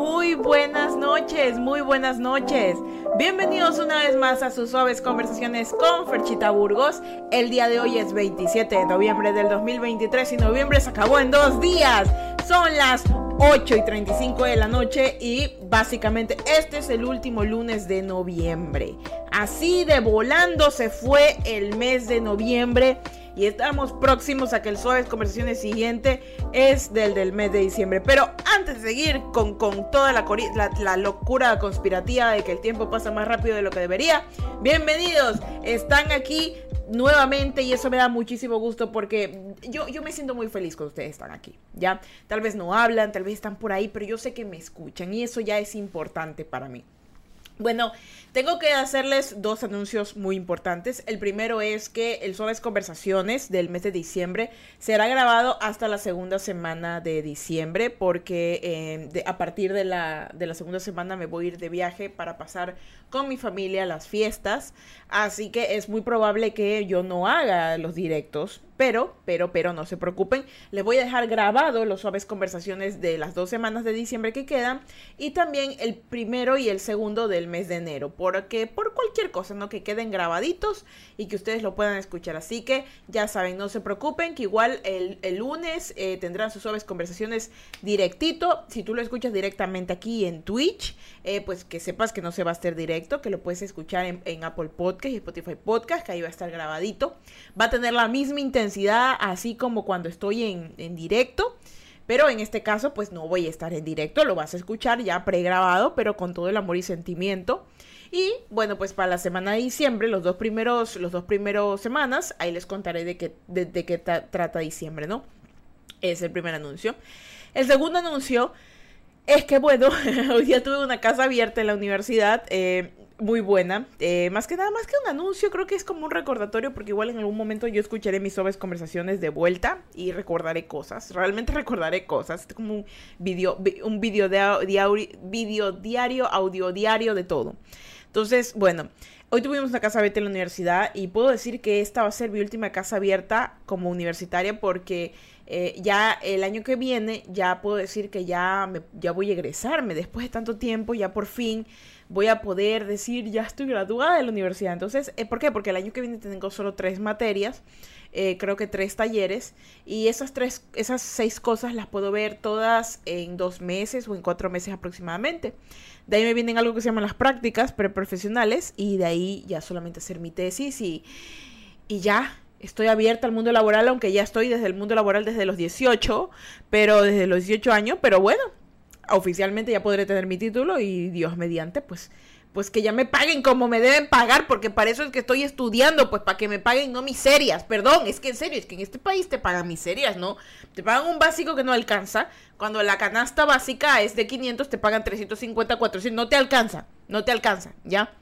Muy buenas noches, muy buenas noches. Bienvenidos una vez más a sus suaves conversaciones con Ferchita Burgos. El día de hoy es 27 de noviembre del 2023 y noviembre se acabó en dos días. Son las 8 y 35 de la noche y básicamente este es el último lunes de noviembre. Así de volando se fue el mes de noviembre y estamos próximos a que el Suaves Conversaciones siguiente es del del mes de diciembre. Pero antes de seguir con, con toda la, la, la, locura conspirativa de que el tiempo pasa más rápido de lo que debería, bienvenidos, están aquí nuevamente y eso me da muchísimo gusto porque yo, yo me siento muy feliz cuando ustedes están aquí, ¿ya? Tal vez no hablan, tal vez están por ahí, pero yo sé que me escuchan y eso ya es importante para mí. Bueno, tengo que hacerles dos anuncios muy importantes. El primero es que el Suaves Conversaciones del mes de diciembre será grabado hasta la segunda semana de diciembre porque eh, a partir de la, de la segunda semana me voy a ir de viaje para pasar con mi familia las fiestas. Así que es muy probable que yo no haga los directos pero, pero, pero no se preocupen, les voy a dejar grabado los suaves conversaciones de las dos semanas de diciembre que quedan y también el primero y el segundo del mes de enero, porque por cualquier cosa, ¿no? Que queden grabaditos y que ustedes lo puedan escuchar. Así que ya saben, no se preocupen, que igual el, lunes eh, tendrán sus suaves conversaciones directito. Si tú lo escuchas directamente aquí en Twitch, eh, pues que sepas que no se va a hacer directo, que lo puedes escuchar en, en Apple Podcast y Spotify Podcast, que ahí va a estar grabadito. Va a tener la misma intención así como cuando estoy en, directo. Pero en este caso, pues no voy a estar en directo, lo vas a escuchar ya pregrabado, pero con todo el amor y sentimiento. Y bueno, pues para la semana de diciembre, los dos primeros, los dos primeros semanas, ahí les contaré de qué, de, qué trata diciembre, ¿no? Es el primer anuncio. El segundo anuncio es que, bueno, hoy día tuve una casa abierta en la universidad. Eh, muy buena. Eh, más que nada, más que un anuncio, creo que es como un recordatorio, porque igual en algún momento yo escucharé mis suaves conversaciones de vuelta y recordaré cosas. Realmente recordaré cosas. Es como un video, un video, de, video diario, audio diario de todo. Entonces, bueno, hoy tuvimos una casa abierta en la universidad y puedo decir que esta va a ser mi última casa abierta como universitaria porque eh, ya el año que viene ya puedo decir que ya, ya voy a egresarme después de tanto tiempo, ya por fin voy a poder decir, ya estoy graduada de la universidad. Entonces, eh, ¿por qué? Porque el año que viene tengo solo tres materias, eh, creo que tres talleres, y esas tres, esas seis cosas las puedo ver todas en dos meses o en cuatro meses aproximadamente. De ahí me vienen algo que se llaman las prácticas preprofesionales, y de ahí ya solamente hacer mi tesis y, y ya, estoy abierta al mundo laboral, aunque ya estoy desde el mundo laboral desde los 18, pero desde los 18 años, pero bueno, oficialmente ya podré tener mi título y Dios mediante, pues, pues que ya me paguen como me deben pagar, porque para eso es que estoy estudiando, pues para que me paguen no miserias, perdón, es que en serio, es que en este país te pagan miserias, ¿no? Te pagan un básico que no alcanza, cuando la canasta básica es de 500, te pagan 350, 400, no te alcanza, no te alcanza, ¿ya?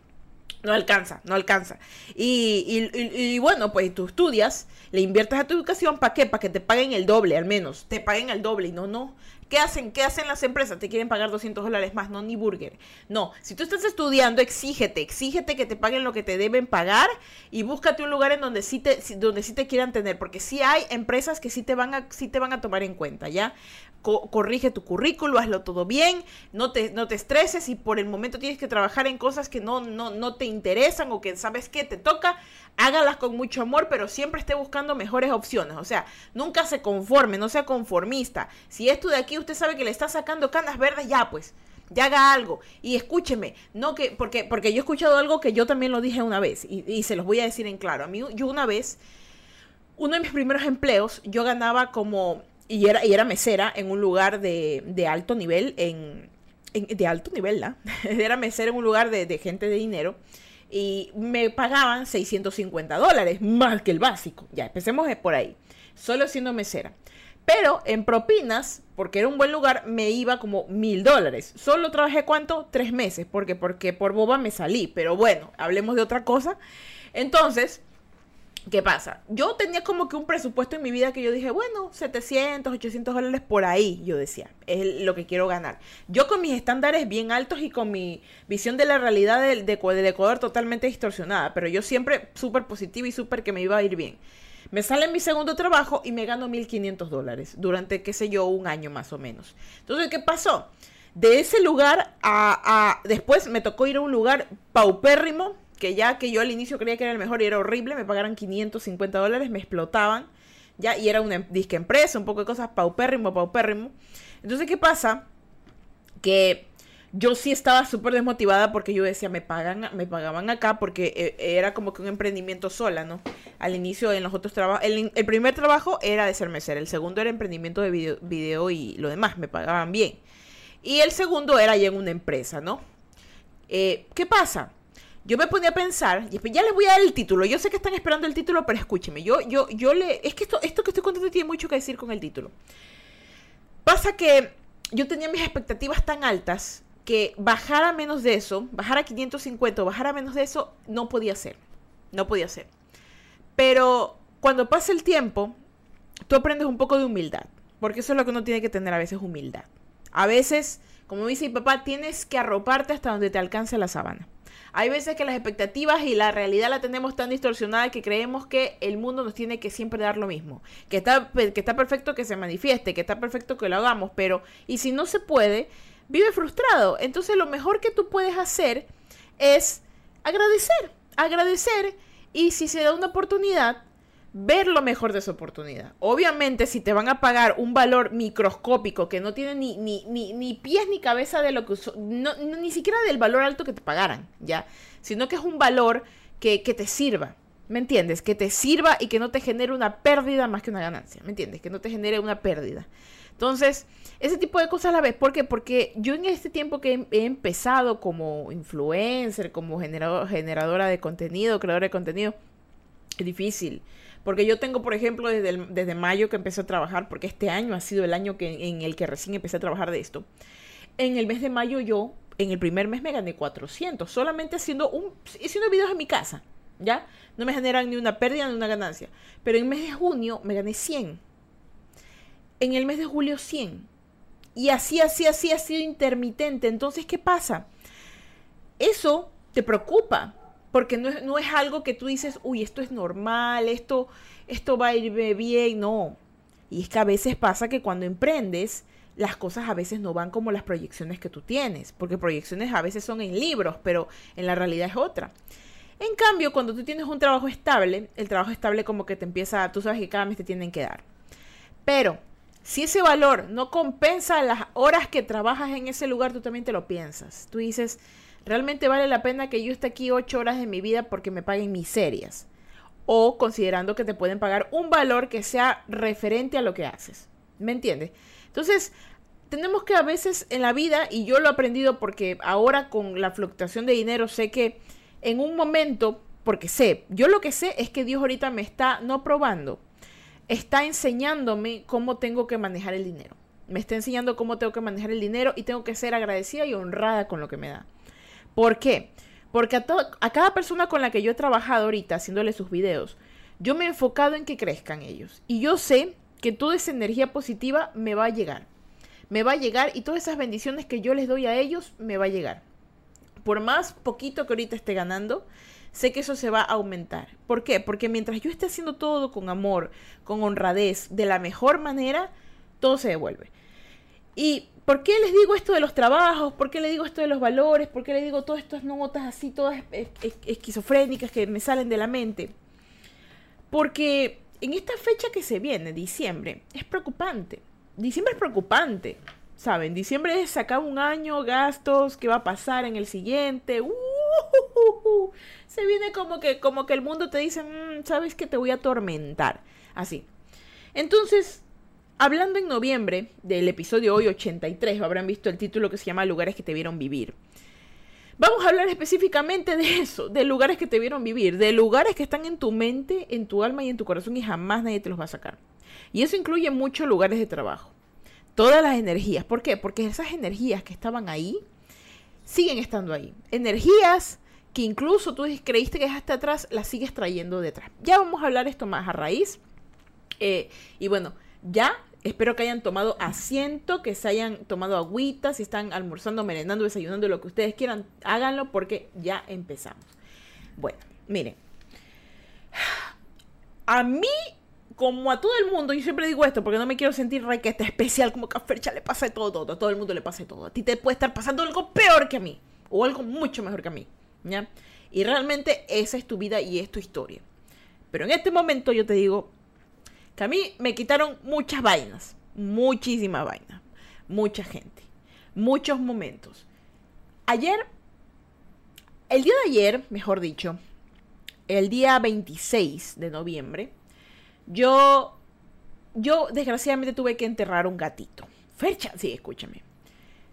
No alcanza, no alcanza. Y, y, y, bueno, pues tú estudias, le inviertes a tu educación, ¿para qué? Para que te paguen el doble, al menos. Te paguen el doble. Y no, no. ¿Qué hacen? ¿Qué hacen las empresas? Te quieren pagar 200 dólares más, no ni burger. No, si tú estás estudiando, exígete, exígete que te paguen lo que te deben pagar y búscate un lugar en donde sí te, donde sí te quieran tener, porque sí hay empresas que sí te van a, sí te van a tomar en cuenta, ¿ya? Corrige tu currículo, hazlo todo bien, no te, no te estreses y por el momento tienes que trabajar en cosas que no, no, no te interesan o que sabes que te toca, hágalas con mucho amor, pero siempre esté buscando mejores opciones. O sea, nunca se conforme, no sea conformista. Si esto de aquí usted sabe que le está sacando canas verdes, ya pues, ya haga algo. Y escúcheme, no que, porque, porque yo he escuchado algo que yo también lo dije una vez, y, y se los voy a decir en claro. A mí, yo una vez, uno de mis primeros empleos, yo ganaba como, y era, y era mesera en un lugar de, de alto nivel, en, de alto nivel, ¿la? era mesera en un lugar de, de gente de dinero y me pagaban 650 dólares, más que el básico. Ya, empecemos por ahí, solo siendo mesera. Pero en propinas, porque era un buen lugar, me iba como mil dólares. Solo trabajé cuánto? Tres meses, porque, porque por boba me salí. Pero bueno, hablemos de otra cosa. Entonces, ¿Qué pasa? Yo tenía como que un presupuesto en mi vida que yo dije, bueno, 700, 800 dólares por ahí, yo decía, es lo que quiero ganar. Yo con mis estándares bien altos y con mi visión de la realidad del, de, Ecuador totalmente distorsionada, pero yo siempre súper positiva y súper que me iba a ir bien. Me sale mi segundo trabajo y me gano 1.500 dólares durante, qué sé yo, un año más o menos. Entonces, ¿qué pasó? De ese lugar a, después me tocó ir a un lugar paupérrimo, que ya que yo al inicio creía que era el mejor y era horrible, me pagaron 550 dólares, me explotaban, ya, y era una em, disque empresa, un poco de cosas paupérrimo, paupérrimo. Entonces, ¿qué pasa? Que yo sí estaba súper desmotivada porque yo decía, me pagan, me pagaban acá porque eh, era como que un emprendimiento sola, ¿no? Al inicio en los otros trabajos, el, primer trabajo era de ser mesera, el segundo era emprendimiento de video, y lo demás, me pagaban bien. Y el segundo era ya en una empresa, ¿no? Eh, ¿Qué pasa? Yo me ponía a pensar, y ya les voy a dar el título. Yo sé que están esperando el título, pero escúcheme. Yo, yo, yo le. Es que esto, esto que estoy contando tiene mucho que decir con el título. Pasa que yo tenía mis expectativas tan altas que bajar a menos de eso, bajar a 550 o bajar a menos de eso, no podía ser. No podía ser. Pero cuando pasa el tiempo, tú aprendes un poco de humildad. Porque eso es lo que uno tiene que tener a veces, humildad. A veces, como dice mi papá, tienes que arroparte hasta donde te alcance la sabana. Hay veces que las expectativas y la realidad la tenemos tan distorsionada que creemos que el mundo nos tiene que siempre dar lo mismo. Que está, que está perfecto que se manifieste, que está perfecto que lo hagamos, pero y si no se puede, vive frustrado. Entonces lo mejor que tú puedes hacer es agradecer, agradecer y si se da una oportunidad, ver lo mejor de esa oportunidad. Obviamente, si te van a pagar un valor microscópico que no tiene ni, ni, ni, pies ni cabeza de lo que no, ni siquiera del valor alto que te pagaran, ¿ya? Sino que es un valor que, que te sirva. ¿Me entiendes? Que te sirva y que no te genere una pérdida más que una ganancia. ¿Me entiendes? Que no te genere una pérdida. Entonces, ese tipo de cosas a la vez. ¿Por qué? Porque yo en este tiempo que he, empezado como influencer, como generadora de contenido, creadora de contenido, es difícil. Porque yo tengo, por ejemplo, desde, desde mayo que empecé a trabajar, porque este año ha sido el año que, en el que recién empecé a trabajar de esto. En el mes de mayo yo, en el primer mes me gané 400, solamente haciendo, un, haciendo videos en mi casa, ¿ya? No me generan ni una pérdida ni una ganancia. Pero en el mes de junio me gané 100 en el mes de julio 100. Y así, así, así ha sido intermitente. Entonces, ¿qué pasa? Eso te preocupa, porque no es, no es algo que tú dices, uy, esto es normal, esto, esto va a ir bien, no. Y es que a veces pasa que cuando emprendes, las cosas a veces no van como las proyecciones que tú tienes, porque proyecciones a veces son en libros, pero en la realidad es otra. En cambio, cuando tú tienes un trabajo estable, el trabajo estable como que te empieza, tú sabes que cada mes te tienen que dar. Pero si ese valor no compensa las horas que trabajas en ese lugar, tú también te lo piensas. Tú dices, ¿realmente vale la pena que yo esté aquí ocho horas de mi vida porque me paguen miserias? O considerando que te pueden pagar un valor que sea referente a lo que haces. ¿Me entiendes? Entonces, tenemos que a veces en la vida, y yo lo he aprendido porque ahora con la fluctuación de dinero sé que en un momento, porque sé, yo lo que sé es que Dios ahorita me está no probando, está enseñándome cómo tengo que manejar el dinero. Me está enseñando cómo tengo que manejar el dinero y tengo que ser agradecida y honrada con lo que me da. ¿Por qué? Porque a, a cada persona con la que yo he trabajado ahorita haciéndole sus videos, yo me he enfocado en que crezcan ellos. Y yo sé que toda esa energía positiva me va a llegar. Me va a llegar y todas esas bendiciones que yo les doy a ellos me va a llegar. Por más poquito que ahorita esté ganando, sé que eso se va a aumentar. ¿Por qué? Porque mientras yo esté haciendo todo con amor, con honradez, de la mejor manera, todo se devuelve. ¿Y por qué les digo esto de los trabajos? ¿Por qué les digo esto de los valores? ¿Por qué les digo todas estas notas así, todas esquizofrénicas que me salen de la mente? Porque en esta fecha que se viene, diciembre, es preocupante. Diciembre es preocupante, ¿saben? Diciembre es sacar un año, gastos, qué va a pasar en el siguiente. ¡Uh! se viene como que, como que el mundo te dice, mm, sabes que te voy a atormentar. Así. Entonces, hablando en noviembre del episodio hoy 83, habrán visto el título que se llama Lugares que te vieron vivir. Vamos a hablar específicamente de eso, de lugares que te vieron vivir, de lugares que están en tu mente, en tu alma y en tu corazón y jamás nadie te los va a sacar. Y eso incluye muchos lugares de trabajo. Todas las energías. ¿Por qué? Porque esas energías que estaban ahí siguen estando ahí. Energías que incluso tú creíste que dejaste atrás, las sigues trayendo detrás. Ya vamos a hablar esto más a raíz. Eh, y bueno, ya espero que hayan tomado asiento, que se hayan tomado agüita, si están almorzando, merendando, desayunando, lo que ustedes quieran, háganlo porque ya empezamos. Bueno, miren. A mí, como a todo el mundo, yo siempre digo esto porque no me quiero sentir requete especial, como que a Fercha le pasa todo, todo, a todo el mundo le pasa todo. A ti te puede estar pasando algo peor que a mí, o algo mucho mejor que a mí, ¿ya? Y realmente esa es tu vida y es tu historia. Pero en este momento yo te digo que a mí me quitaron muchas vainas, muchísimas vainas, mucha gente, muchos momentos. Ayer, el día de ayer, mejor dicho, el día 26 de noviembre, yo, yo desgraciadamente tuve que enterrar un gatito. Fercha, sí, escúchame.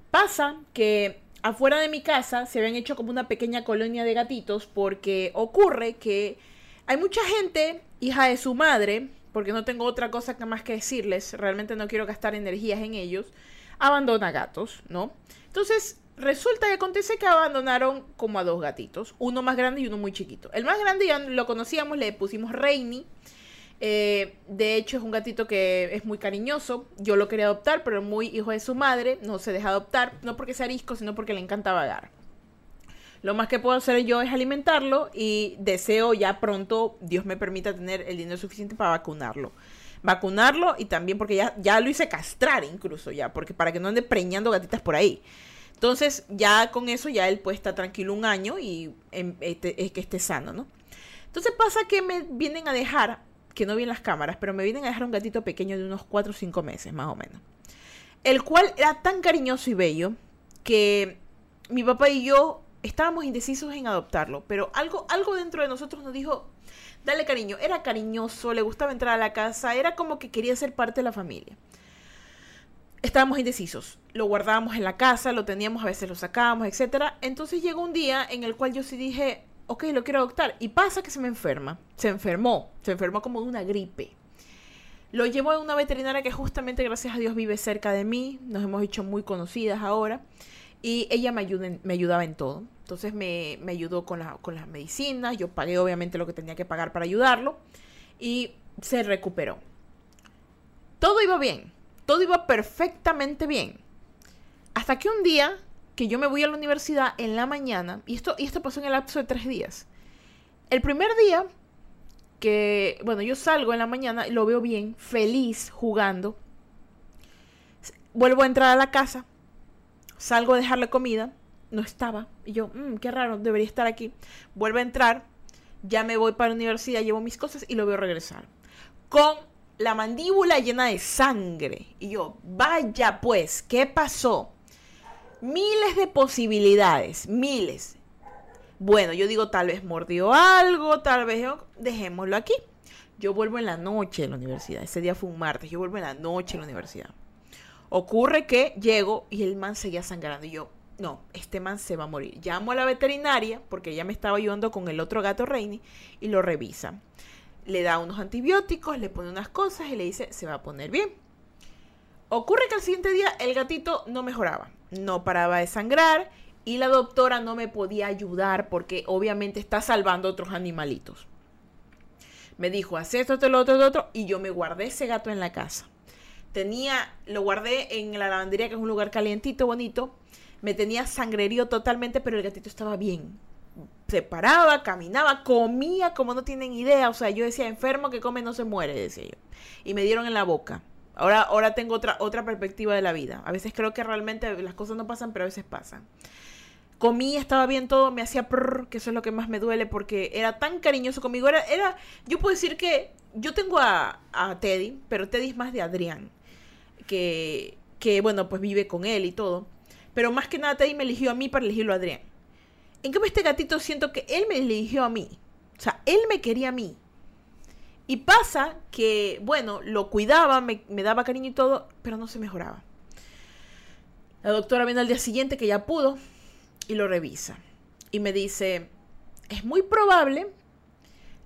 Pasa que afuera de mi casa se habían hecho como una pequeña colonia de gatitos porque ocurre que hay mucha gente, hija de su madre, porque no tengo otra cosa que más que decirles, realmente no quiero gastar energías en ellos, abandona gatos, ¿no? Entonces, resulta y acontece que abandonaron como a dos gatitos, uno más grande y uno muy chiquito. El más grande ya lo conocíamos, le pusimos Reini. Eh, de hecho, es un gatito que es muy cariñoso. Yo lo quería adoptar, pero muy hijo de su madre. No se deja adoptar, no porque sea arisco, sino porque le encanta vagar. Lo más que puedo hacer yo es alimentarlo y deseo ya pronto, Dios me permita tener el dinero suficiente para vacunarlo. Vacunarlo y también porque ya, ya lo hice castrar incluso ya, porque para que no ande preñando gatitas por ahí. Entonces ya con eso ya él puede estar tranquilo un año y este, es que esté sano, ¿no? Entonces pasa que me vienen a dejar, que no vi en las cámaras, pero me vienen a dejar un gatito pequeño de unos 4 o 5 meses más o menos. El cual era tan cariñoso y bello que mi papá y yo estábamos indecisos en adoptarlo, pero algo, algo dentro de nosotros nos dijo, dale cariño, era cariñoso, le gustaba entrar a la casa, era como que quería ser parte de la familia. Estábamos indecisos, lo guardábamos en la casa, lo teníamos, a veces lo sacábamos, etc. Entonces llegó un día en el cual yo sí dije, ok, lo quiero adoptar. Y pasa que se me enferma, se enfermó, se enfermó como de una gripe. Lo llevo a una veterinaria que justamente, gracias a Dios, vive cerca de mí, nos hemos hecho muy conocidas ahora. Y ella me, ayudaba en todo. Entonces me, ayudó con, con las medicinas, yo pagué obviamente lo que tenía que pagar para ayudarlo y se recuperó. Todo iba bien, todo iba perfectamente bien. Hasta que un día que yo me voy a la universidad en la mañana, y esto, y esto pasó en el lapso de tres días. El primer día que, bueno, yo salgo en la mañana y lo veo bien, feliz, jugando. Vuelvo a entrar a la casa, salgo a dejarle comida no estaba. Y yo, mmm, qué raro, debería estar aquí. Vuelvo a entrar, ya me voy para la universidad, llevo mis cosas y lo veo regresar. Con la mandíbula llena de sangre. Y yo, vaya pues, ¿qué pasó? Miles de posibilidades, miles. Bueno, yo digo, tal vez mordió algo, tal vez dejémoslo aquí. Yo vuelvo en la noche a la universidad. Ese día fue un martes. Yo vuelvo en la noche a la universidad. Ocurre que llego y el man seguía sangrando. Y yo, no, este man se va a morir. Llamo a la veterinaria, porque ella me estaba ayudando con el otro gato Reini, y lo revisa. Le da unos antibióticos, le pone unas cosas y le dice, se va a poner bien. Ocurre que al siguiente día el gatito no mejoraba, no paraba de sangrar y la doctora no me podía ayudar porque obviamente está salvando otros animalitos. Me dijo, haz esto, esto, lo otro, lo otro, y yo me guardé ese gato en la casa. Tenía, lo guardé en la lavandería, que es un lugar calientito, bonito, me tenía sangrerío totalmente, pero el gatito estaba bien. Se paraba, caminaba, comía como no tienen idea. O sea, yo decía, enfermo que come no se muere, decía yo. Y me dieron en la boca. Ahora, ahora tengo otra, otra perspectiva de la vida. A veces creo que realmente las cosas no pasan, pero a veces pasan. Comía, estaba bien todo, me hacía prrr, que eso es lo que más me duele porque era tan cariñoso conmigo. Era, era yo puedo decir que yo tengo a, a Teddy, pero Teddy es más de Adrián, que, que bueno, pues vive con él y todo. Pero más que nada Teddy me eligió a mí para elegirlo a Adrián. En cambio este gatito siento que él me eligió a mí. O sea, él me quería a mí. Y pasa que, bueno, lo cuidaba, me, daba cariño y todo, pero no se mejoraba. La doctora viene al día siguiente que ya pudo y lo revisa. Y me dice, es muy probable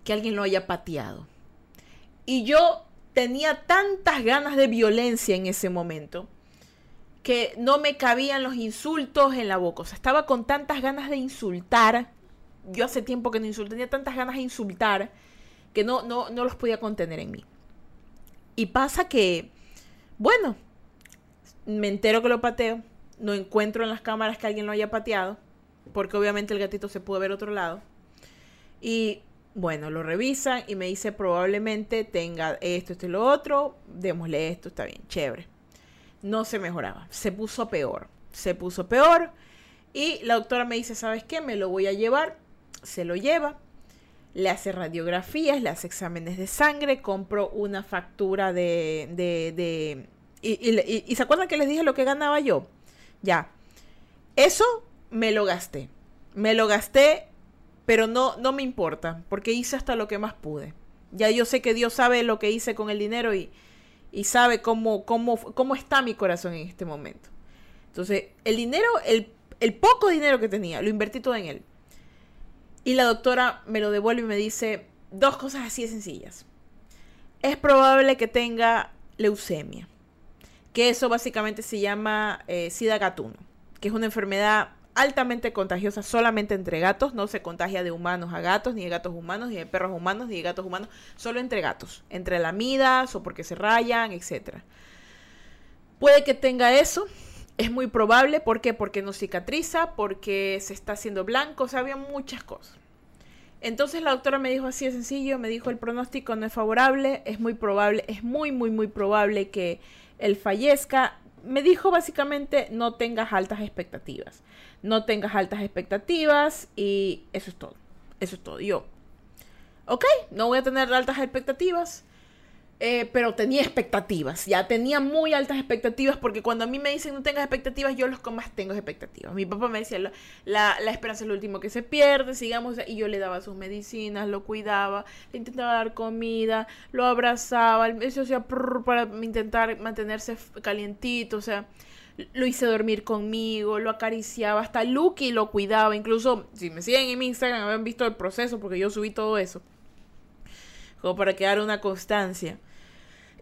que alguien lo haya pateado. Y yo tenía tantas ganas de violencia en ese momento que no me cabían los insultos en la boca. O sea, estaba con tantas ganas de insultar. Yo hace tiempo que no insulté, tenía tantas ganas de insultar que no, no, no los podía contener en mí. Y pasa que, bueno, me entero que lo pateo, no encuentro en las cámaras que alguien lo haya pateado, porque obviamente el gatito se pudo ver otro lado. Y Bueno, lo revisan y me dice probablemente tenga esto, esto y lo otro, démosle esto, está bien, chévere. No se mejoraba, se puso peor, se puso peor y la doctora me dice, ¿sabes qué? Me lo voy a llevar, se lo lleva, le hace radiografías, le hace exámenes de sangre, compro una factura de... de, de y, y, se acuerdan que les dije lo que ganaba yo? Ya, eso me lo gasté, me lo gasté pero no, no me importa, porque hice hasta lo que más pude. Ya yo sé que Dios sabe lo que hice con el dinero y, y sabe cómo, cómo, cómo está mi corazón en este momento. Entonces, el dinero, el, el poco dinero que tenía, lo invertí todo en él. Y la doctora me lo devuelve y me dice dos cosas así de sencillas. Es probable que tenga leucemia, que eso básicamente se llama eh, sida gatuno, que es una enfermedad altamente contagiosa solamente entre gatos, no se contagia de humanos a gatos, ni de gatos humanos, ni de perros humanos, ni de gatos humanos, solo entre gatos, entre lamidas o porque se rayan, etc. Puede que tenga eso, es muy probable, ¿por qué? Porque no cicatriza, porque se está haciendo blanco, o sea, había muchas cosas. Entonces la doctora me dijo así de sencillo, me dijo el pronóstico no es favorable, es muy probable, es muy, muy, muy probable que él fallezca. Me dijo básicamente no tengas altas expectativas no tengas altas expectativas y eso es todo. Eso es todo. Yo, ok, no voy a tener altas expectativas. Eh, pero tenía expectativas, ya tenía muy altas expectativas porque cuando a mí me dicen no tengas expectativas, yo los más tengo expectativas. Mi papá me decía, la, la, esperanza es lo último que se pierde, sigamos, y yo le daba sus medicinas, lo cuidaba, le intentaba dar comida, lo abrazaba, eso hacía para intentar mantenerse calientito, o sea, lo hice dormir conmigo, lo acariciaba, hasta Lucky lo cuidaba, incluso si me siguen en mi Instagram habían visto el proceso porque yo subí todo eso, como para quedar una constancia.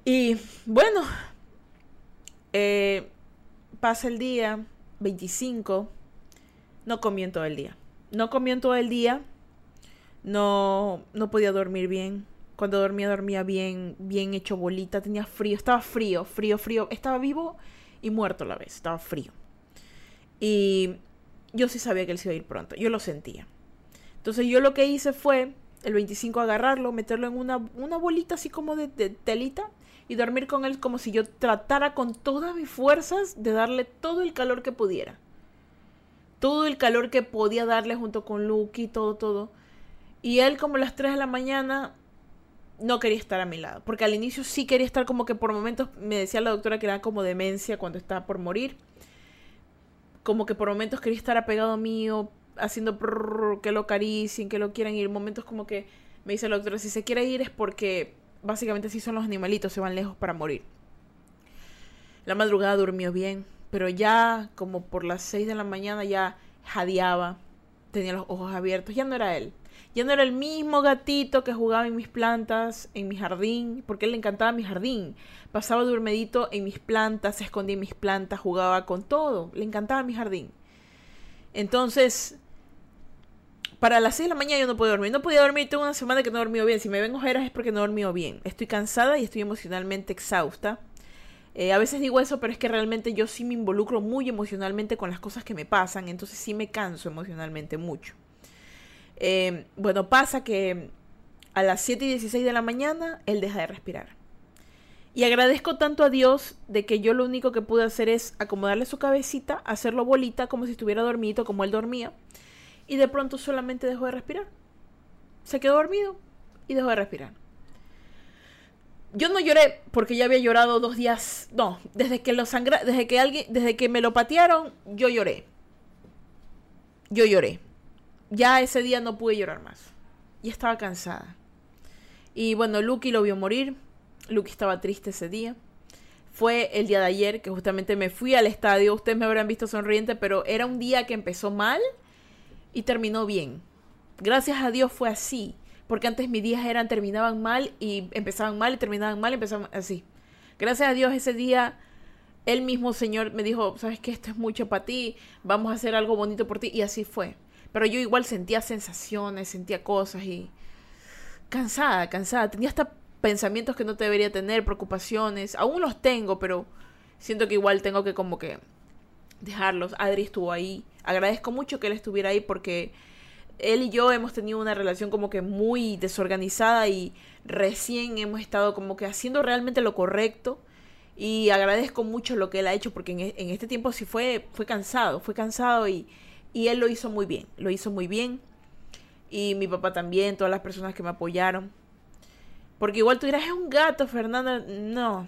Y bueno, eh, pasa el día 25, no comí en todo el día, no comí en todo el día, no, no podía dormir bien. Cuando dormía, dormía bien, bien hecho bolita, tenía frío, estaba frío, frío, frío, estaba vivo y muerto a la vez, estaba frío. Y yo sí sabía que él se iba a ir pronto, yo lo sentía. Entonces yo lo que hice fue el 25 agarrarlo, meterlo en una, una bolita así como de, telita y dormir con él como si yo tratara con todas mis fuerzas de darle todo el calor que pudiera. Todo el calor que podía darle junto con Lucky, todo, todo. Y él como las 3 de la mañana no quería estar a mi lado. Porque al inicio sí quería estar como que por momentos me decía la doctora que era como demencia cuando estaba por morir. Como que por momentos quería estar apegado mío, haciendo que lo acaricien, que lo quieran ir. Momentos como que me dice la doctora, si se quiere ir es porque básicamente sí son los animalitos, se van lejos para morir. La madrugada durmió bien, pero ya como por las 6 de la mañana ya jadeaba, tenía los ojos abiertos, ya no era él. Ya no era el mismo gatito que jugaba en mis plantas, en mi jardín, porque él le encantaba mi jardín. Pasaba dormidito en mis plantas, se escondía en mis plantas, jugaba con todo. Le encantaba mi jardín. Entonces, para las 6 de la mañana yo no podía dormir. No podía dormir, tengo una semana que no he dormido bien. Si me ven ojeras es porque no he dormido bien. Estoy cansada y estoy emocionalmente exhausta. Eh, a veces digo eso, pero es que realmente yo sí me involucro muy emocionalmente con las cosas que me pasan. Entonces sí me canso emocionalmente mucho. Eh, bueno, pasa que a las 7 y 16 de la mañana él deja de respirar. Y agradezco tanto a Dios de que yo lo único que pude hacer es acomodarle su cabecita, hacerlo bolita como si estuviera dormido, como él dormía. Y de pronto solamente dejó de respirar. Se quedó dormido y dejó de respirar. Yo no lloré porque ya había llorado dos días. No, desde que lo sangra, desde que alguien, desde que me lo patearon, yo lloré. Yo lloré ya ese día no pude llorar más. Y estaba cansada. Y bueno, Lucky lo vio morir. Lucky estaba triste ese día. Fue el día de ayer que justamente me fui al estadio. Ustedes me habrán visto sonriente, pero era un día que empezó mal y terminó bien. Gracias a Dios fue así. Porque antes mis días eran, terminaban mal y empezaban mal y terminaban mal y empezaban así. Gracias a Dios ese día el mismo Señor me dijo, sabes que esto es mucho para ti, vamos a hacer algo bonito por ti. Y así fue. Pero yo igual sentía sensaciones, sentía cosas y cansada, cansada. Tenía hasta pensamientos que no debería tener, preocupaciones. Aún los tengo, pero siento que igual tengo que como que dejarlos. Adri estuvo ahí. Agradezco mucho que él estuviera ahí porque él y yo hemos tenido una relación como que muy desorganizada y recién hemos estado como que haciendo realmente lo correcto y agradezco mucho lo que él ha hecho porque en, e, este tiempo sí fue, fue cansado, fue cansado y, y él lo hizo muy bien, lo hizo muy bien y mi papá también, todas las personas que me apoyaron. Porque igual tú dirás, es un gato, Fernanda. No.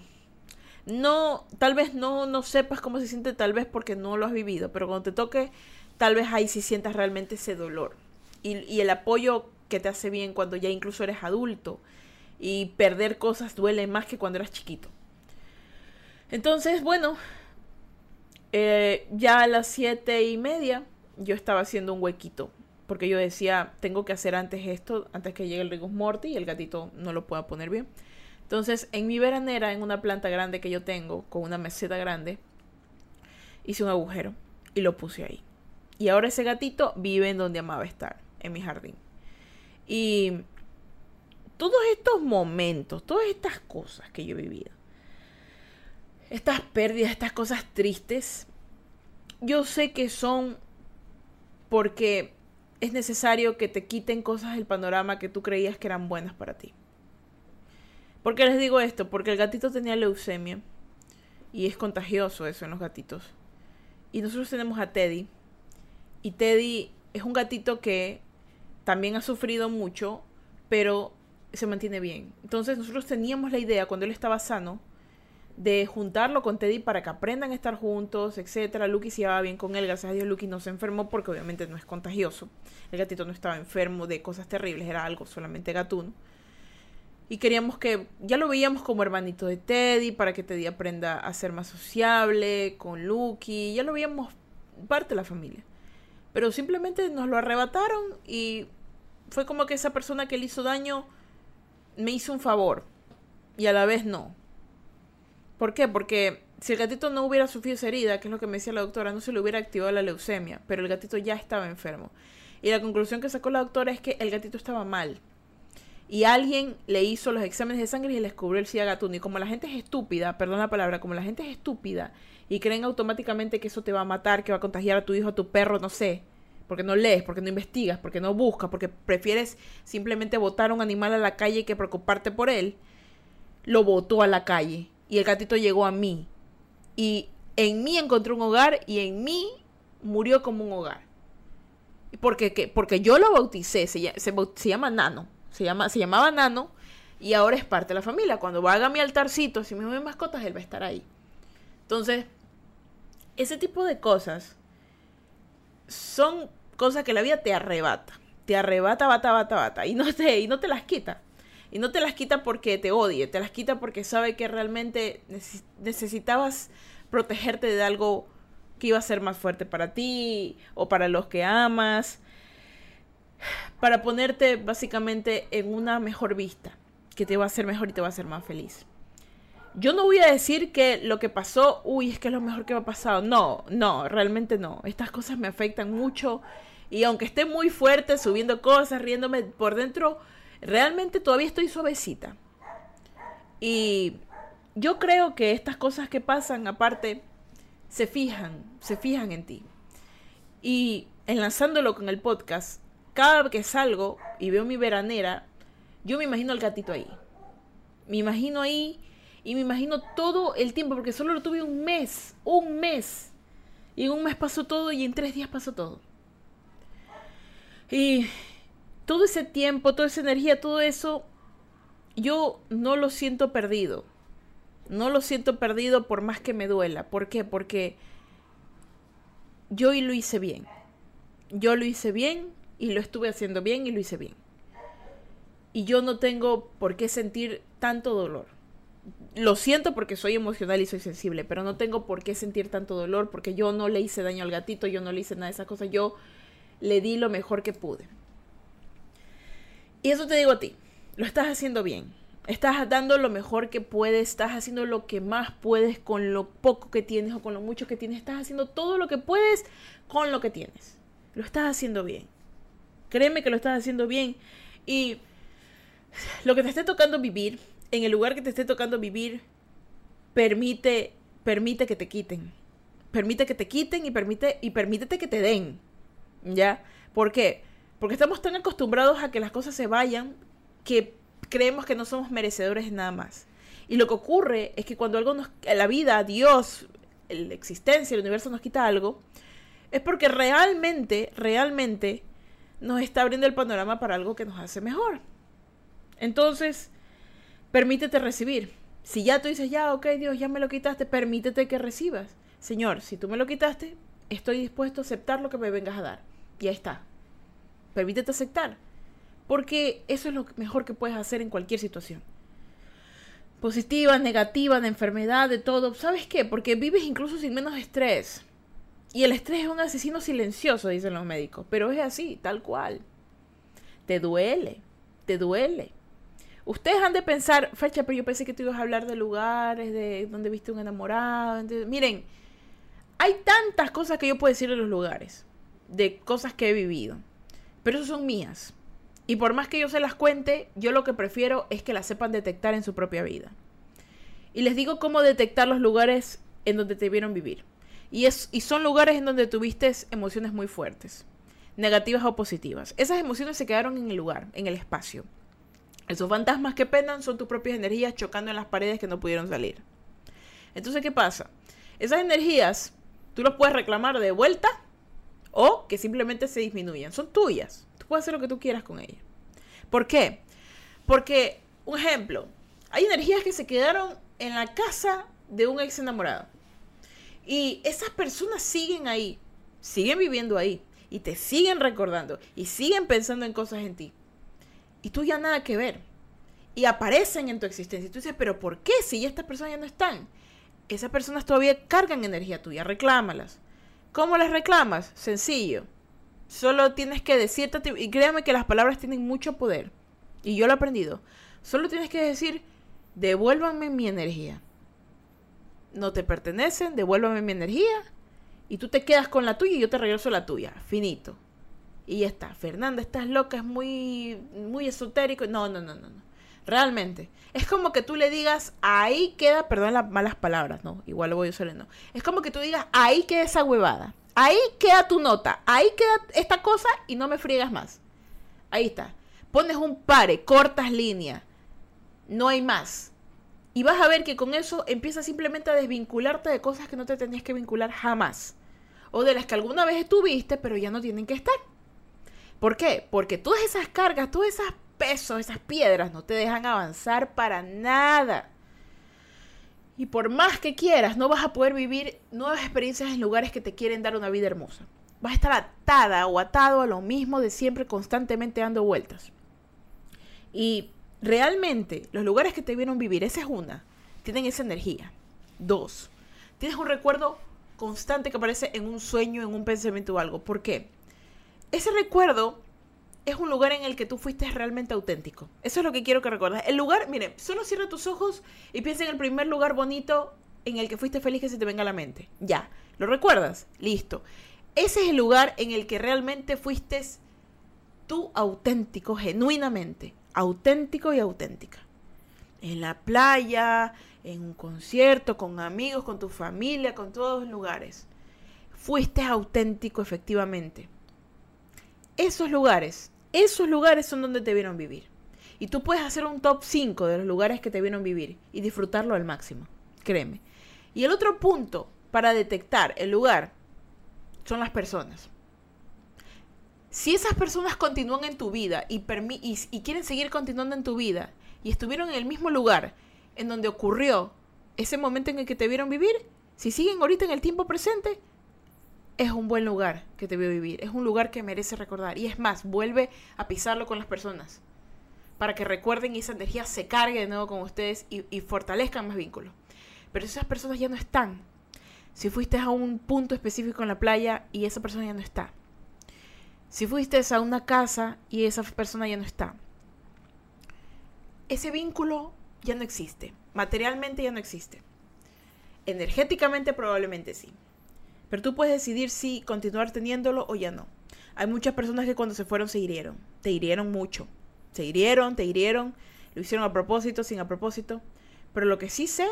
No, tal vez no, no sepas cómo se siente, tal vez porque no lo has vivido, pero cuando te toque, tal vez ahí sí sientas realmente ese dolor. Y, y el apoyo que te hace bien cuando ya incluso eres adulto. Y perder cosas duele más que cuando eras chiquito. Entonces, bueno, eh, ya a las siete y media yo estaba haciendo un huequito porque yo decía, tengo que hacer antes esto, antes que llegue el Rigus Morty y el gatito no lo pueda poner bien. Entonces, en mi veranera, en una planta grande que yo tengo, con una meseta grande, hice un agujero y lo puse ahí. Y ahora ese gatito vive en donde amaba estar, en mi jardín. Y todos estos momentos, todas estas cosas que yo he vivido, estas pérdidas, estas cosas tristes, yo sé que son porque es necesario que te quiten cosas del panorama que tú creías que eran buenas para ti. ¿Por qué les digo esto? Porque el gatito tenía leucemia y es contagioso eso en los gatitos. Y nosotros tenemos a Teddy. Y Teddy es un gatito que también ha sufrido mucho, pero se mantiene bien. Entonces nosotros teníamos la idea cuando él estaba sano de juntarlo con Teddy para que aprendan a estar juntos, etcétera. Lucky se llevaba bien con él, gracias a Dios Lucky no se enfermó porque obviamente no es contagioso. El gatito no estaba enfermo de cosas terribles, era algo solamente gatuno. Y queríamos que, ya lo veíamos como hermanito de Teddy, para que Teddy aprenda a ser más sociable con Lucky, ya lo veíamos parte de la familia. Pero simplemente nos lo arrebataron y fue como que esa persona que le hizo daño me hizo un favor y a la vez no. ¿Por qué? Porque si el gatito no hubiera sufrido esa herida, que es lo que me decía la doctora, no se le hubiera activado la leucemia, pero el gatito ya estaba enfermo. Y la conclusión que sacó la doctora es que el gatito estaba mal. Y alguien le hizo los exámenes de sangre y le descubrió el SIDA gatuno. Y como la gente es estúpida, perdón la palabra, como la gente es estúpida y creen automáticamente que eso te va a matar, que va a contagiar a tu hijo, a tu perro, no sé, porque no lees, porque no investigas, porque no buscas, porque prefieres simplemente botar a un animal a la calle que preocuparte por él, lo botó a la calle y el gatito llegó a mí. Y en mí encontró un hogar y en mí murió como un hogar. Porque, porque yo lo bauticé, se, se, llama Nano, se, llama, se llamaba Nano y ahora es parte de la familia. Cuando haga mi altarcito, si me ven mascotas, él va a estar ahí. Entonces, ese tipo de cosas son cosas que la vida te arrebata. Te arrebata, bata, bata, bata. Y no te, y no te las quita. Y no te las quita porque te odie, te las quita porque sabe que realmente necesitabas protegerte de algo que iba a ser más fuerte para ti o para los que amas, para ponerte básicamente en una mejor vista, que te va a hacer mejor y te va a hacer más feliz. Yo no voy a decir que lo que pasó, uy, es que es lo mejor que me ha pasado. No, no, realmente no. Estas cosas me afectan mucho y aunque esté muy fuerte subiendo cosas, riéndome por dentro, realmente todavía estoy suavecita. Y yo creo que estas cosas que pasan, aparte, se fijan, se fijan en ti. Y enlazándolo con el podcast, cada vez que salgo y veo mi veranera, yo me imagino al gatito ahí. Me imagino ahí y me imagino todo el tiempo, porque solo lo tuve un mes, un mes. Y en un mes pasó todo y en tres días pasó todo. Y todo ese tiempo, toda esa energía, todo eso, yo no lo siento perdido. No lo siento perdido por más que me duela. ¿Por qué? Porque yo lo hice bien. Yo lo hice bien y lo estuve haciendo bien y lo hice bien. Y yo no tengo por qué sentir tanto dolor. Lo siento porque soy emocional y soy sensible, pero no tengo por qué sentir tanto dolor porque yo no le hice daño al gatito, yo no le hice nada de esas cosas, yo le di lo mejor que pude. Y eso te digo a ti, lo estás haciendo bien. Estás dando lo mejor que puedes, estás haciendo lo que más puedes con lo poco que tienes o con lo mucho que tienes. Estás haciendo todo lo que puedes con lo que tienes. Lo estás haciendo bien. Créeme que lo estás haciendo bien. Y lo que te esté tocando vivir, en el lugar que te esté tocando vivir, permite, permite que te quiten. Permite que te quiten y permite, y permítete que te den. ¿Ya? ¿Por qué? Porque estamos tan acostumbrados a que las cosas se vayan que creemos que no somos merecedores de nada más. Y lo que ocurre es que cuando algo nos, la vida, Dios, la existencia, el universo nos quita algo, es porque realmente, realmente nos está abriendo el panorama para algo que nos hace mejor. Entonces, permítete recibir. Si ya tú dices, ya, ok, Dios, ya me lo quitaste, permítete que recibas. Señor, si tú me lo quitaste, estoy dispuesto a aceptar lo que me vengas a dar. Y ahí está. Permítete aceptar. Porque eso es lo mejor que puedes hacer en cualquier situación. Positiva, negativa, de enfermedad, de todo. ¿Sabes qué? Porque vives incluso sin menos estrés. Y el estrés es un asesino silencioso, dicen los médicos. Pero es así, tal cual. Te duele, te duele. Ustedes han de pensar, fecha, pero yo pensé que tú ibas a hablar de lugares, de donde viste un enamorado. miren, hay tantas cosas que yo puedo decir de los lugares, de cosas que he vivido. Pero esas son mías. Y por más que yo se las cuente, yo lo que prefiero es que las sepan detectar en su propia vida. Y les digo cómo detectar los lugares en donde te vieron vivir. Y, es, y son lugares en donde tuviste emociones muy fuertes, negativas o positivas. Esas emociones se quedaron en el lugar, en el espacio. Esos fantasmas que penan son tus propias energías chocando en las paredes que no pudieron salir. Entonces, ¿qué pasa? Esas energías tú las puedes reclamar de vuelta o que simplemente se disminuyan. Son tuyas. Tú puedes hacer lo que tú quieras con ellas. ¿Por qué? Porque, un ejemplo, hay energías que se quedaron en la casa de un ex enamorado. Y esas personas siguen ahí, siguen viviendo ahí, y te siguen recordando, y siguen pensando en cosas en ti. Y tú ya nada que ver. Y aparecen en tu existencia. Y tú dices, pero ¿por qué si estas personas ya no están? Esas personas todavía cargan energía tuya, reclámalas. ¿Cómo las reclamas? Sencillo. Solo tienes que decirte, y créame que las palabras tienen mucho poder. Y yo lo he aprendido. Solo tienes que decir, devuélvanme mi energía. No te pertenecen, devuélvame mi energía. Y tú te quedas con la tuya y yo te regreso la tuya. Finito. Y ya está. Fernanda, estás loca, es muy, muy esotérico. No, no, no, no, no. Realmente. Es como que tú le digas, ahí queda, perdón las malas palabras, no, igual lo voy a usar no. Es como que tú digas, ahí queda esa huevada. Ahí queda tu nota. Ahí queda esta cosa y no me friegas más. Ahí está. Pones un pare, cortas línea. No hay más. Y vas a ver que con eso empiezas simplemente a desvincularte de cosas que no te tenías que vincular jamás. O de las que alguna vez estuviste, pero ya no tienen que estar. ¿Por qué? Porque todas esas cargas, todos esos esas piedras no te dejan avanzar para nada. Y por más que quieras, no vas a poder vivir nuevas experiencias en lugares que te quieren dar una vida hermosa. Vas a estar atada o atado a lo mismo de siempre, constantemente dando vueltas. Y realmente, los lugares que te vieron vivir, esa es una, tienen esa energía. Dos, tienes un recuerdo constante que aparece en un sueño, en un pensamiento o algo. ¿Por qué? ese recuerdo es un lugar en el que tú fuiste realmente auténtico. Eso es lo que quiero que recuerdes. El lugar, mire, solo cierra tus ojos y piensa en el primer lugar bonito en el que fuiste feliz que se te venga a la mente. Ya, ¿lo recuerdas? Listo. Ese es el lugar en el que realmente fuiste tú auténtico, genuinamente. Auténtico y auténtica. En la playa, en un concierto, con amigos, con tu familia, con todos los lugares. Fuiste auténtico efectivamente esos lugares, esos lugares son donde te vieron vivir. Y tú puedes hacer un top 5 de los lugares que te vieron vivir y disfrutarlo al máximo, créeme. Y el otro punto para detectar el lugar son las personas. Si esas personas continúan en tu vida y, y, quieren seguir continuando en tu vida y estuvieron en el mismo lugar en donde ocurrió ese momento en el que te vieron vivir, si siguen ahorita en el tiempo presente, es un buen lugar que te veo vivir, es un lugar que merece recordar. Y es más, vuelve a pisarlo con las personas para que recuerden y esa energía se cargue de nuevo con ustedes y, fortalezcan más vínculos. Pero esas personas ya no están. Si fuiste a un punto específico en la playa y esa persona ya no está. Si fuiste a una casa y esa persona ya no está. Ese vínculo ya no existe. Materialmente ya no existe. Energéticamente probablemente sí. Pero tú puedes decidir si continuar teniéndolo o ya no. Hay muchas personas que cuando se fueron se hirieron. Te hirieron mucho. Se hirieron, te hirieron. Lo hicieron a propósito, sin a propósito. Pero lo que sí sé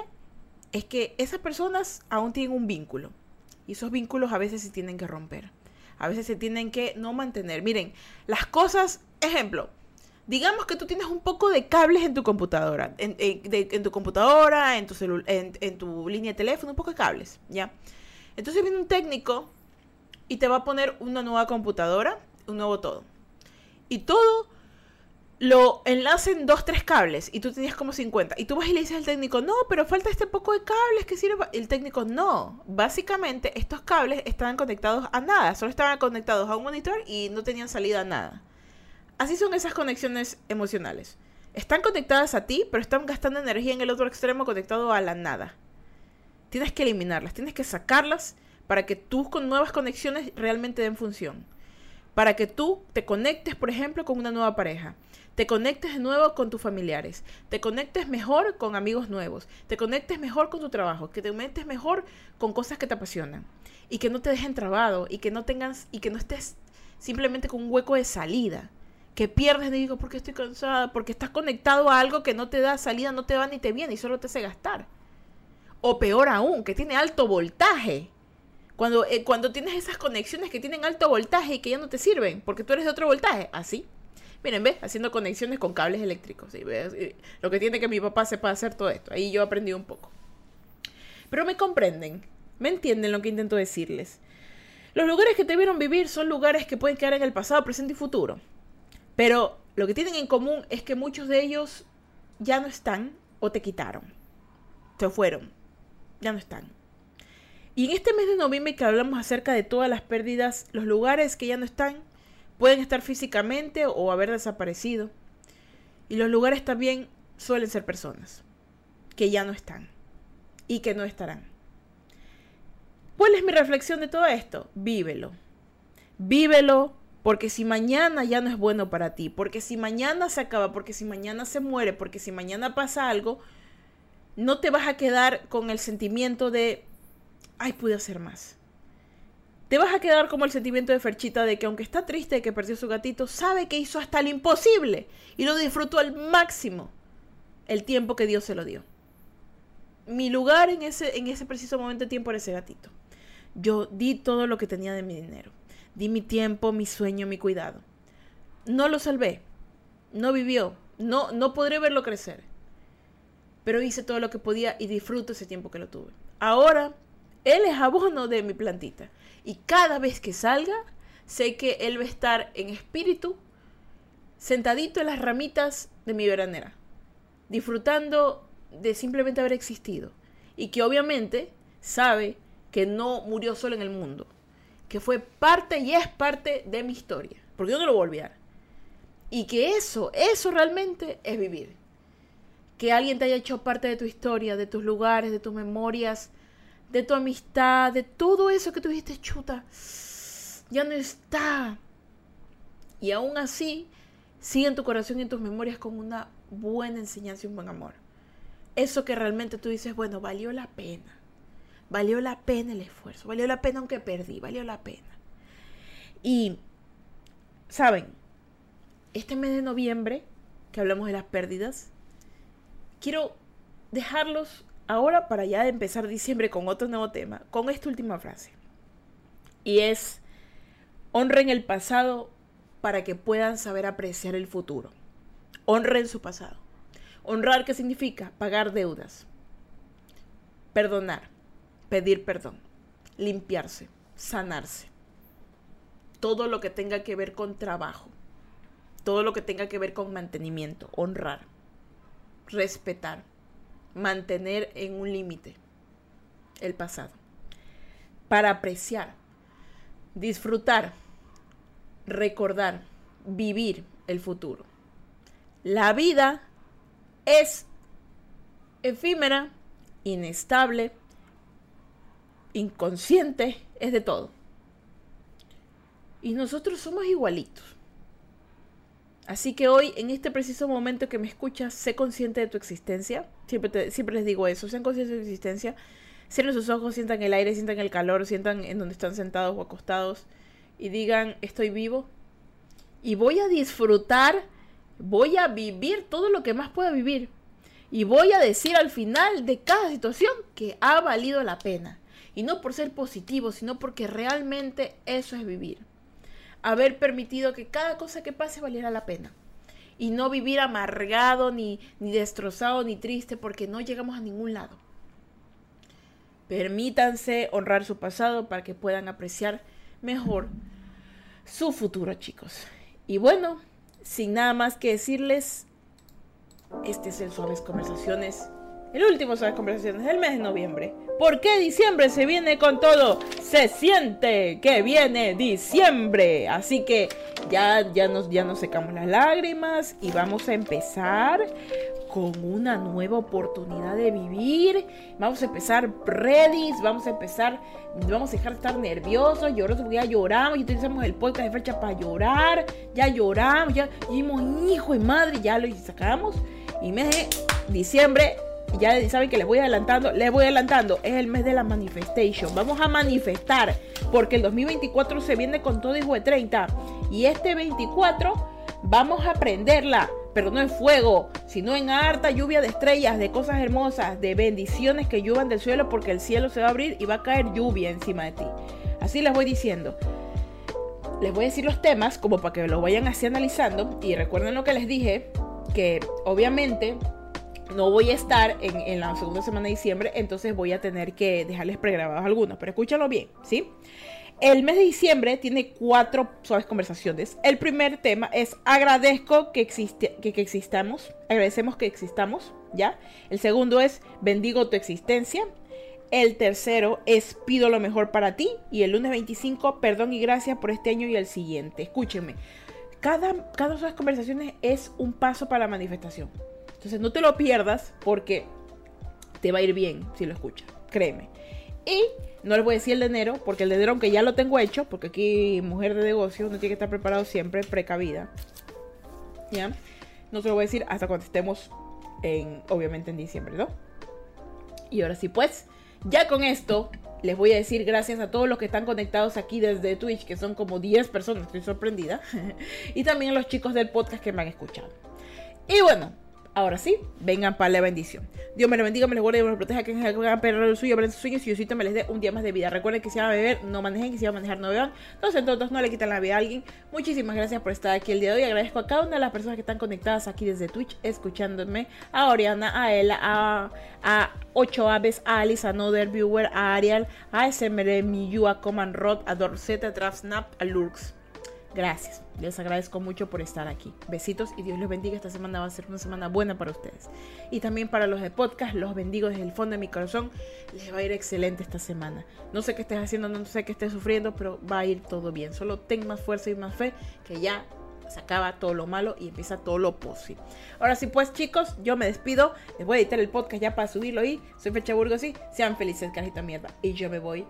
es que esas personas aún tienen un vínculo. Y esos vínculos a veces se tienen que romper. A veces se tienen que no mantener. Miren, las cosas, ejemplo, digamos que tú tienes un poco de cables en tu computadora, en, tu computadora, en tu, en, en tu línea de teléfono, un poco de cables, ¿ya? Entonces viene un técnico y te va a poner una nueva computadora, un nuevo todo. Y todo lo enlacen dos, tres cables y tú tenías como 50. Y tú vas y le dices al técnico, no, pero falta este poco de cables que sirve. El técnico, no. Básicamente, estos cables estaban conectados a nada. Solo estaban conectados a un monitor y no tenían salida a nada. Así son esas conexiones emocionales. Están conectadas a ti, pero están gastando energía en el otro extremo conectado a la nada. Tienes que eliminarlas, tienes que sacarlas para que tus con nuevas conexiones realmente den función. Para que tú te conectes, por ejemplo, con una nueva pareja. Te conectes de nuevo con tus familiares, te conectes mejor con amigos nuevos, te conectes mejor con tu trabajo, que te conectes mejor con cosas que te apasionan. Y que no te dejen trabado y que no tengas y que no estés simplemente con un hueco de salida, que pierdes, digo, porque estoy cansada, porque estás conectado a algo que no te da salida, no te va ni te viene y solo te hace gastar. O peor aún, que tiene alto voltaje. Cuando, eh, cuando tienes esas conexiones que tienen alto voltaje y que ya no te sirven, porque tú eres de otro voltaje, así. Miren, ve, haciendo conexiones con cables eléctricos. Lo que tiene que mi papá sepa hacer todo esto. Ahí yo aprendí un poco. Pero me comprenden, me entienden lo que intento decirles. Los lugares que te vieron vivir son lugares que pueden quedar en el pasado, presente y futuro. Pero lo que tienen en común es que muchos de ellos ya no están o te quitaron. Se fueron. Ya no están. Y en este mes de noviembre que hablamos acerca de todas las pérdidas, los lugares que ya no están Pueden estar físicamente o haber desaparecido. Y los lugares también suelen ser personas que ya no están y que no estarán. ¿Cuál es mi reflexión de todo esto? Vívelo. Vívelo porque si mañana ya no es bueno para ti, porque si mañana se acaba, porque si mañana se muere, porque si mañana pasa algo, no te vas a quedar con el sentimiento de, ay, pude hacer más te vas a quedar como el sentimiento de Ferchita de que aunque está triste de que perdió su gatito, sabe que hizo hasta lo imposible y lo disfrutó al máximo el tiempo que Dios se lo dio. Mi lugar en ese, en ese preciso momento de tiempo era ese gatito. Yo di todo lo que tenía de mi dinero. Di mi tiempo, mi sueño, mi cuidado. No lo salvé. No vivió. No, no podré verlo crecer. Pero hice todo lo que podía y disfruto ese tiempo que lo tuve. Ahora, él es abono de mi plantita. Y cada vez que salga, sé que Él va a estar en espíritu, sentadito en las ramitas de mi veranera, disfrutando de simplemente haber existido. Y que obviamente sabe que no murió solo en el mundo, que fue parte y es parte de mi historia, porque yo no lo voy a olvidar. Y que eso, eso realmente es vivir. Que alguien te haya hecho parte de tu historia, de tus lugares, de tus memorias, de tu amistad, de todo eso que tuviste chuta, ya no está. Y aún así, sigue en tu corazón y en tus memorias con una buena enseñanza y un buen amor. Eso que realmente tú dices, bueno, valió la pena. Valió la pena el esfuerzo. Valió la pena aunque perdí. Valió la pena. Y, ¿saben? Este mes de noviembre, que hablamos de las pérdidas, quiero dejarlos ahora para ya empezar diciembre con otro nuevo tema, con esta última frase. Y es, honren el pasado para que puedan saber apreciar el futuro. Honren su pasado. Honrar, ¿qué significa? Pagar deudas. Perdonar. Pedir perdón. Limpiarse. Sanarse. Todo lo que tenga que ver con trabajo. Todo lo que tenga que ver con mantenimiento. Honrar. Respetar mantener en un límite el pasado. Para apreciar, disfrutar, recordar, vivir el futuro. La vida es efímera, inestable, inconsciente, es de todo. Y nosotros somos igualitos. Así que hoy, en este preciso momento que me escuchas, sé consciente de tu existencia. Siempre, les digo eso, sean conscientes de tu existencia. Cierren sus ojos, sientan el aire, sientan el calor, sientan en donde están sentados o acostados y digan, estoy vivo. Y voy a disfrutar, voy a vivir todo lo que más pueda vivir. Y voy a decir al final de cada situación que ha valido la pena. Y no por ser positivo, sino porque realmente eso es vivir. Haber permitido que cada cosa que pase valiera la pena. Y no vivir amargado, ni, ni destrozado, ni triste, porque no llegamos a ningún lado. Permítanse honrar su pasado para que puedan apreciar mejor su futuro, chicos. Y bueno, sin nada más que decirles, este es el Suaves Conversaciones el último Suaves Conversaciones del mes de noviembre. ¿Por qué diciembre se viene con todo? Se siente que viene diciembre. Así que ya, ya, nos, ya nos secamos las lágrimas y vamos a empezar con una nueva oportunidad de vivir. Vamos a empezar ready, vamos a empezar, vamos a dejar de estar nerviosos, llorosos, ya lloramos, ya utilizamos el podcast de fecha para llorar, ya lloramos, ya dijimos hijo y madre, ya lo sacamos. Y mes de diciembre ya saben que les voy adelantando, les voy adelantando, es el mes de la manifestation. Vamos a manifestar, porque el 2024 se viene con todo hijo de 30. Y este 24 vamos a prenderla, pero no en fuego, sino en harta lluvia de estrellas, de cosas hermosas, de bendiciones que lluvan del cielo, porque el cielo se va a abrir y va a caer lluvia encima de ti. Así les voy diciendo. Les voy a decir los temas como para que lo vayan así analizando. Y recuerden lo que les dije, que obviamente no voy a estar en, la segunda semana de diciembre, entonces voy a tener que dejarles pregrabados algunos, pero escúchalo bien, ¿sí? El mes de diciembre tiene cuatro suaves conversaciones. El primer tema es agradezco que, existe, que, existamos, agradecemos que existamos, ¿ya? El segundo es bendigo tu existencia. El tercero es pido lo mejor para ti. Y el lunes 25, perdón y gracias por este año y el siguiente. Escúchenme, cada, cada de conversaciones es un paso para la manifestación. Entonces no te lo pierdas porque te va a ir bien si lo escuchas, créeme. Y no les voy a decir el de enero, porque el de enero, aunque ya lo tengo hecho, porque aquí mujer de negocio, uno tiene que estar preparado siempre, precavida. ¿Ya? No se lo voy a decir hasta cuando estemos en, obviamente en diciembre, ¿no? Y ahora sí, pues, ya con esto, les voy a decir gracias a todos los que están conectados aquí desde Twitch, que son como 10 personas, estoy sorprendida. y también a los chicos del podcast que me han escuchado. Y bueno, Ahora sí, vengan para la bendición. Dios me lo bendiga, me lo guarde y me lo proteja, que hagan perder el suyo, abran sus sueños y Diosito me les dé un día más de vida. Recuerden que si van a beber, no manejen, que si van a manejar, no beban. Entonces, todos no le quitan la vida a alguien. Muchísimas gracias por estar aquí el día de hoy. Agradezco a cada una de las personas que están conectadas aquí desde Twitch, escuchándome. A Oriana, a Ella, a, a Ocho Aves, a Alice, a Another Viewer, a Ariel, a SMR, a Command Rod, a Dorceta, a Draftsnap, a Lurks. Gracias. Les agradezco mucho por estar aquí. Besitos y Dios les bendiga. Esta semana va a ser una semana buena para ustedes. Y también para los de podcast, los bendigo desde el fondo de mi corazón. Les va a ir excelente esta semana. No sé qué estés haciendo, no sé qué estés sufriendo, pero va a ir todo bien. Solo ten más fuerza y más fe que ya se acaba todo lo malo y empieza todo lo posible. Ahora sí, pues chicos, yo me despido. Les voy a editar el podcast ya para subirlo ahí. Soy Fecha Burgos y sean felices, carita mierda. Y yo me voy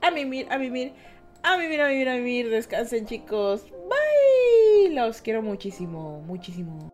a mimir, a mimir a vivir, a vivir, a vivir. Descansen, chicos. Bye. Los quiero muchísimo, muchísimo.